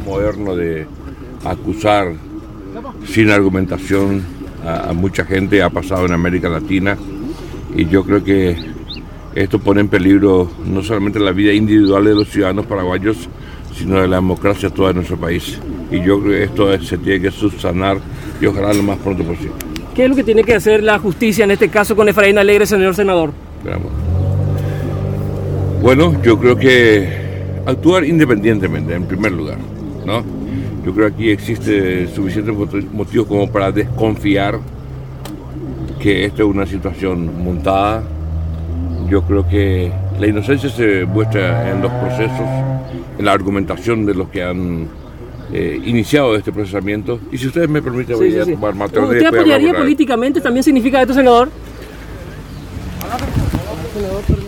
moderno de acusar sin argumentación a, mucha gente ha pasado en América Latina y yo creo que esto pone en peligro no solamente la vida individual de los ciudadanos paraguayos, sino de la democracia toda de nuestro país. Y yo creo que esto se tiene que subsanar y ojalá lo más pronto posible. ¿Qué es lo que tiene que hacer la justicia en este caso con Efraín Alegre, señor senador? Bueno, yo creo que actuar independientemente, en primer lugar, ¿no? Yo creo que aquí existe suficiente motivo como para desconfiar que esta es una situación montada. Yo creo que la inocencia se muestra en los procesos, en la argumentación de los que han eh, iniciado este procesamiento. Y si ustedes me permiten, voy a tomar más ¿Usted apoyaría políticamente? ¿También significa esto, senador? senador